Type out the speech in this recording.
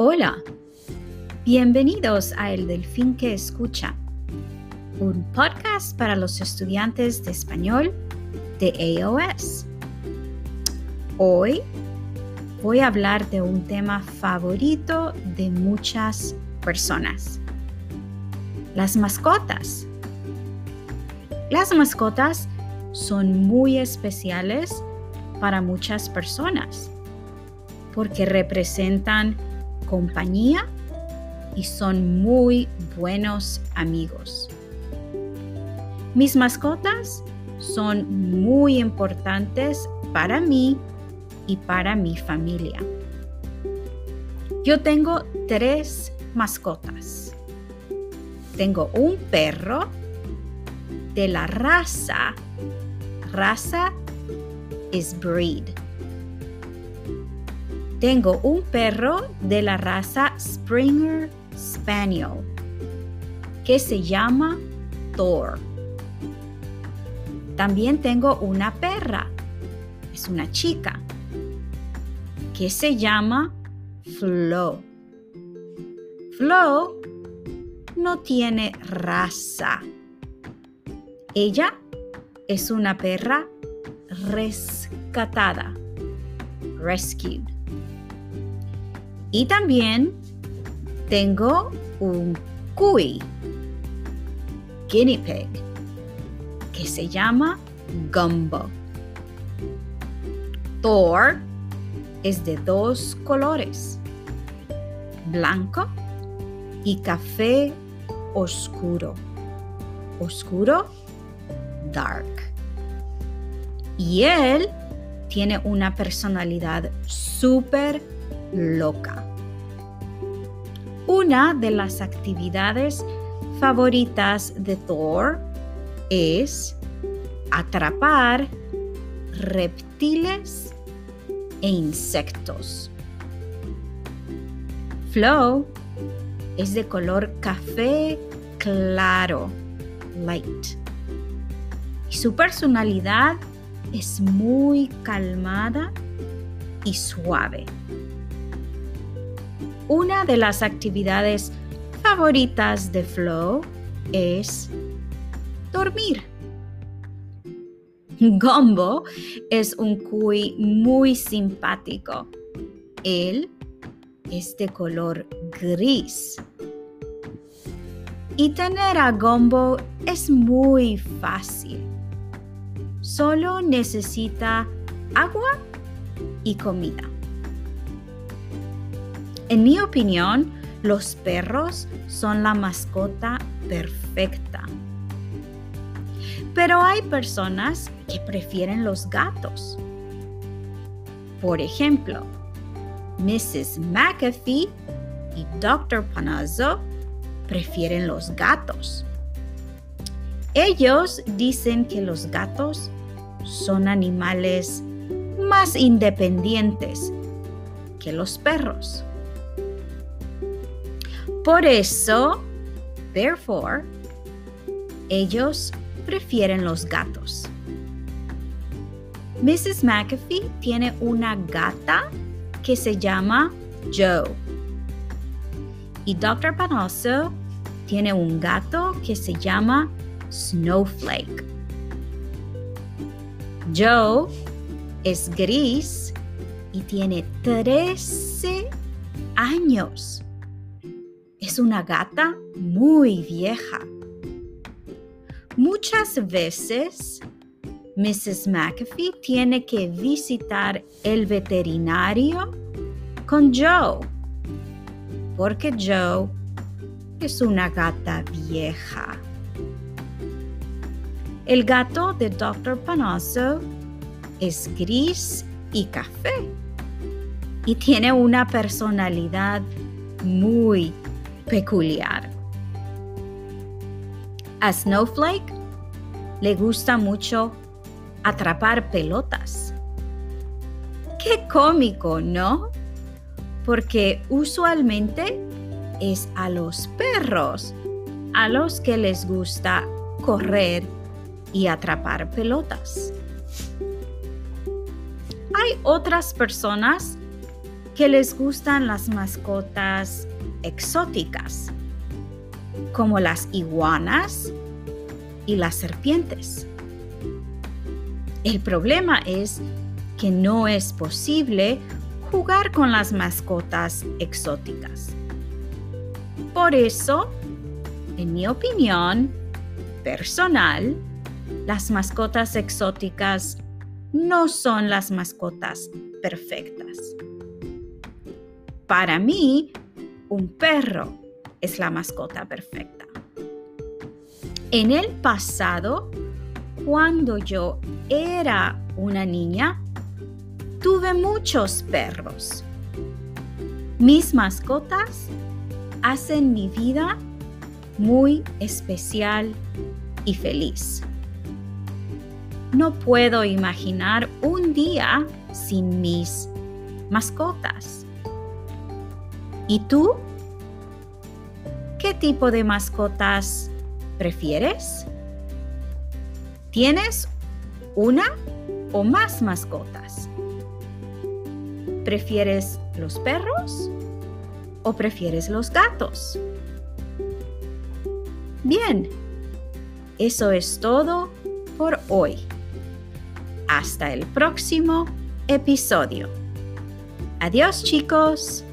Hola, bienvenidos a El Delfín que Escucha, un podcast para los estudiantes de español de AOS. Hoy voy a hablar de un tema favorito de muchas personas, las mascotas. Las mascotas son muy especiales para muchas personas porque representan compañía y son muy buenos amigos. Mis mascotas son muy importantes para mí y para mi familia. Yo tengo tres mascotas. Tengo un perro de la raza. Raza es breed. Tengo un perro de la raza Springer Spaniel que se llama Thor. También tengo una perra, es una chica, que se llama Flo. Flo no tiene raza. Ella es una perra rescatada, rescued. Y también tengo un cuy, guinea pig, que se llama Gumbo. Thor es de dos colores, blanco y café oscuro. Oscuro, dark. Y él tiene una personalidad súper loca. Una de las actividades favoritas de Thor es atrapar reptiles e insectos. Flo es de color café claro, light. Y su personalidad es muy calmada y suave. Una de las actividades favoritas de Flo es dormir. Gumbo es un cuy muy simpático. Él es de color gris. Y tener a Gumbo es muy fácil. Solo necesita agua y comida. En mi opinión, los perros son la mascota perfecta. Pero hay personas que prefieren los gatos. Por ejemplo, Mrs. McAfee y Dr. Panazzo prefieren los gatos. Ellos dicen que los gatos son animales más independientes que los perros. Por eso, therefore, ellos prefieren los gatos. Mrs. McAfee tiene una gata que se llama Joe. Y Dr. Panoso tiene un gato que se llama Snowflake. Joe es gris y tiene 13 años. Es una gata muy vieja. Muchas veces Mrs. McAfee tiene que visitar el veterinario con Joe, porque Joe es una gata vieja. El gato de Dr. Panoso es gris y café y tiene una personalidad muy peculiar. A Snowflake le gusta mucho atrapar pelotas. Qué cómico, ¿no? Porque usualmente es a los perros a los que les gusta correr y atrapar pelotas. Hay otras personas que les gustan las mascotas exóticas, como las iguanas y las serpientes. El problema es que no es posible jugar con las mascotas exóticas. Por eso, en mi opinión personal, las mascotas exóticas no son las mascotas perfectas. Para mí, un perro es la mascota perfecta. En el pasado, cuando yo era una niña, tuve muchos perros. Mis mascotas hacen mi vida muy especial y feliz. No puedo imaginar un día sin mis mascotas. ¿Y tú? ¿Qué tipo de mascotas prefieres? ¿Tienes una o más mascotas? ¿Prefieres los perros o prefieres los gatos? Bien, eso es todo por hoy. Hasta el próximo episodio. Adiós chicos.